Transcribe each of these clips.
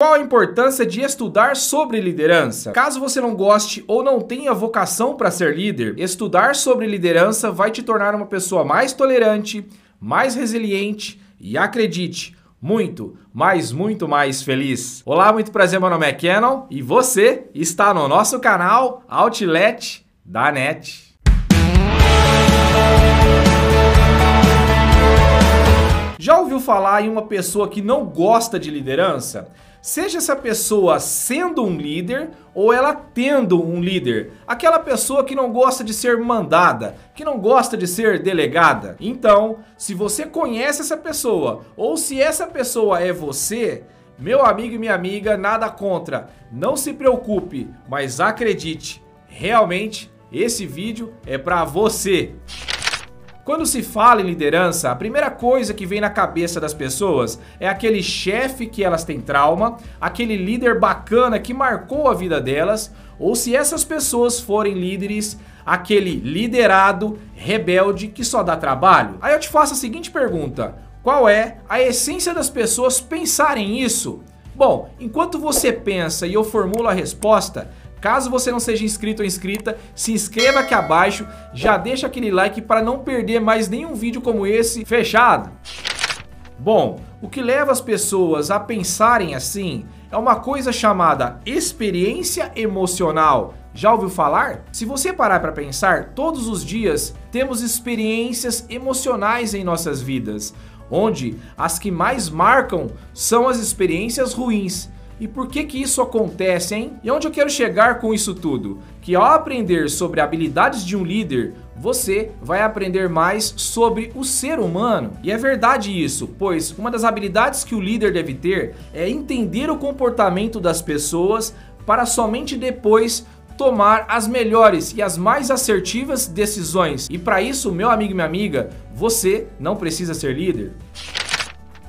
Qual a importância de estudar sobre liderança? Caso você não goste ou não tenha vocação para ser líder, estudar sobre liderança vai te tornar uma pessoa mais tolerante, mais resiliente e acredite, muito, mas muito mais feliz. Olá, muito prazer, meu nome é Canon e você está no nosso canal Outlet da NET. Já ouviu falar em uma pessoa que não gosta de liderança? Seja essa pessoa sendo um líder ou ela tendo um líder. Aquela pessoa que não gosta de ser mandada, que não gosta de ser delegada. Então, se você conhece essa pessoa ou se essa pessoa é você, meu amigo e minha amiga, nada contra. Não se preocupe, mas acredite, realmente esse vídeo é para você. Quando se fala em liderança, a primeira coisa que vem na cabeça das pessoas é aquele chefe que elas têm trauma, aquele líder bacana que marcou a vida delas, ou se essas pessoas forem líderes, aquele liderado rebelde que só dá trabalho. Aí eu te faço a seguinte pergunta: qual é a essência das pessoas pensarem isso? Bom, enquanto você pensa e eu formulo a resposta, Caso você não seja inscrito ou inscrita, se inscreva aqui abaixo, já deixa aquele like para não perder mais nenhum vídeo como esse, fechado? Bom, o que leva as pessoas a pensarem assim é uma coisa chamada experiência emocional. Já ouviu falar? Se você parar para pensar, todos os dias temos experiências emocionais em nossas vidas, onde as que mais marcam são as experiências ruins. E por que que isso acontece, hein? E onde eu quero chegar com isso tudo? Que ao aprender sobre habilidades de um líder, você vai aprender mais sobre o ser humano. E é verdade isso, pois uma das habilidades que o líder deve ter é entender o comportamento das pessoas para somente depois tomar as melhores e as mais assertivas decisões. E para isso, meu amigo e minha amiga, você não precisa ser líder.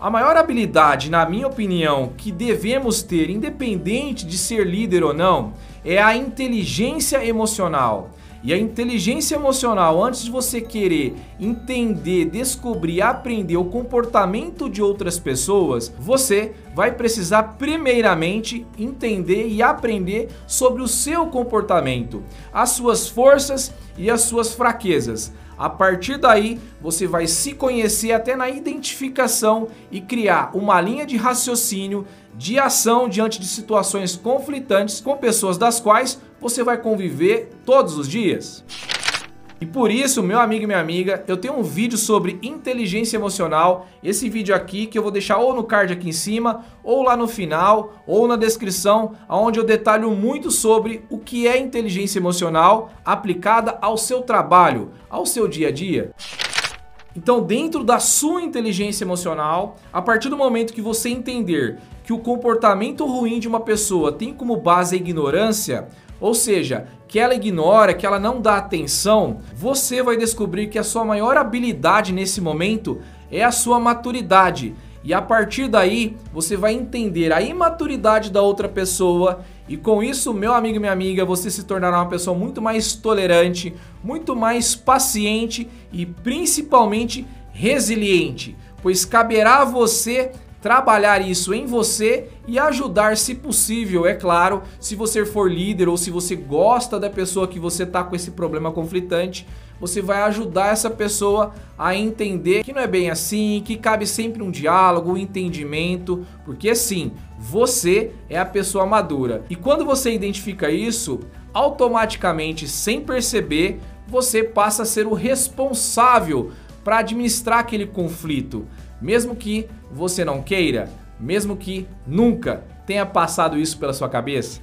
A maior habilidade, na minha opinião, que devemos ter, independente de ser líder ou não, é a inteligência emocional. E a inteligência emocional, antes de você querer entender, descobrir, aprender o comportamento de outras pessoas, você vai precisar primeiramente entender e aprender sobre o seu comportamento, as suas forças e as suas fraquezas. A partir daí, você vai se conhecer até na identificação e criar uma linha de raciocínio de ação diante de situações conflitantes com pessoas das quais você vai conviver todos os dias. E por isso, meu amigo e minha amiga, eu tenho um vídeo sobre inteligência emocional. Esse vídeo aqui que eu vou deixar ou no card aqui em cima, ou lá no final, ou na descrição, onde eu detalho muito sobre o que é inteligência emocional aplicada ao seu trabalho, ao seu dia a dia. Então, dentro da sua inteligência emocional, a partir do momento que você entender que o comportamento ruim de uma pessoa tem como base a ignorância, ou seja, que ela ignora, que ela não dá atenção, você vai descobrir que a sua maior habilidade nesse momento é a sua maturidade. E a partir daí, você vai entender a imaturidade da outra pessoa. E com isso, meu amigo e minha amiga, você se tornará uma pessoa muito mais tolerante, muito mais paciente e principalmente resiliente, pois caberá a você trabalhar isso em você e ajudar, se possível, é claro, se você for líder ou se você gosta da pessoa que você tá com esse problema conflitante, você vai ajudar essa pessoa a entender que não é bem assim, que cabe sempre um diálogo, um entendimento, porque sim, você é a pessoa madura. E quando você identifica isso, automaticamente, sem perceber, você passa a ser o responsável para administrar aquele conflito mesmo que você não queira, mesmo que nunca tenha passado isso pela sua cabeça?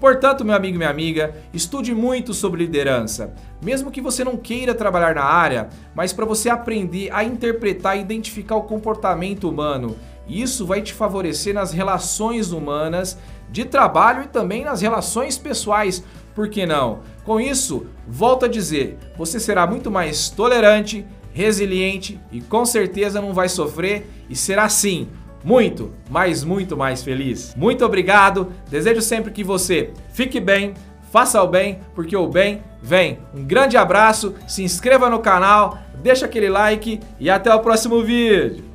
Portanto, meu amigo e minha amiga, estude muito sobre liderança. Mesmo que você não queira trabalhar na área, mas para você aprender a interpretar e identificar o comportamento humano. Isso vai te favorecer nas relações humanas, de trabalho e também nas relações pessoais. Por que não? Com isso, volto a dizer, você será muito mais tolerante, resiliente e com certeza não vai sofrer e será sim muito, mas muito mais feliz. Muito obrigado. Desejo sempre que você fique bem, faça o bem, porque o bem vem. Um grande abraço, se inscreva no canal, deixa aquele like e até o próximo vídeo.